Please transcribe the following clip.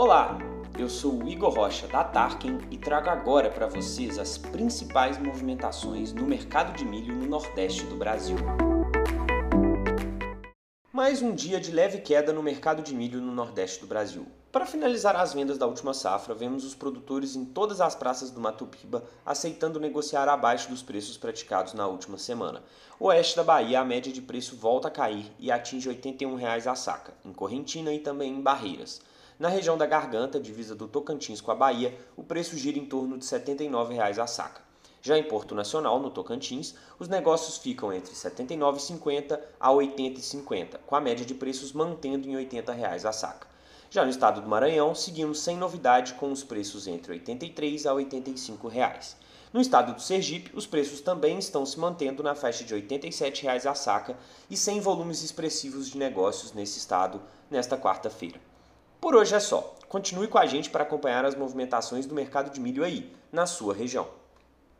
Olá, eu sou o Igor Rocha da Tarkin e trago agora para vocês as principais movimentações no mercado de milho no Nordeste do Brasil. Mais um dia de leve queda no mercado de milho no Nordeste do Brasil. Para finalizar as vendas da última safra, vemos os produtores em todas as praças do Mato Piba aceitando negociar abaixo dos preços praticados na última semana. Oeste da Bahia, a média de preço volta a cair e atinge R$ 81 a saca, em Correntina e também em Barreiras. Na região da Garganta, divisa do Tocantins com a Bahia, o preço gira em torno de R$ 79 a saca. Já em Porto Nacional, no Tocantins, os negócios ficam entre R$ 79,50 a R$ 80,50, com a média de preços mantendo em R$ 80 a saca. Já no estado do Maranhão, seguimos sem novidade com os preços entre R$ 83 a 85 reais. No estado do Sergipe, os preços também estão se mantendo na faixa de 87 reais a saca e sem volumes expressivos de negócios nesse estado nesta quarta-feira. Por hoje é só. Continue com a gente para acompanhar as movimentações do mercado de milho aí, na sua região.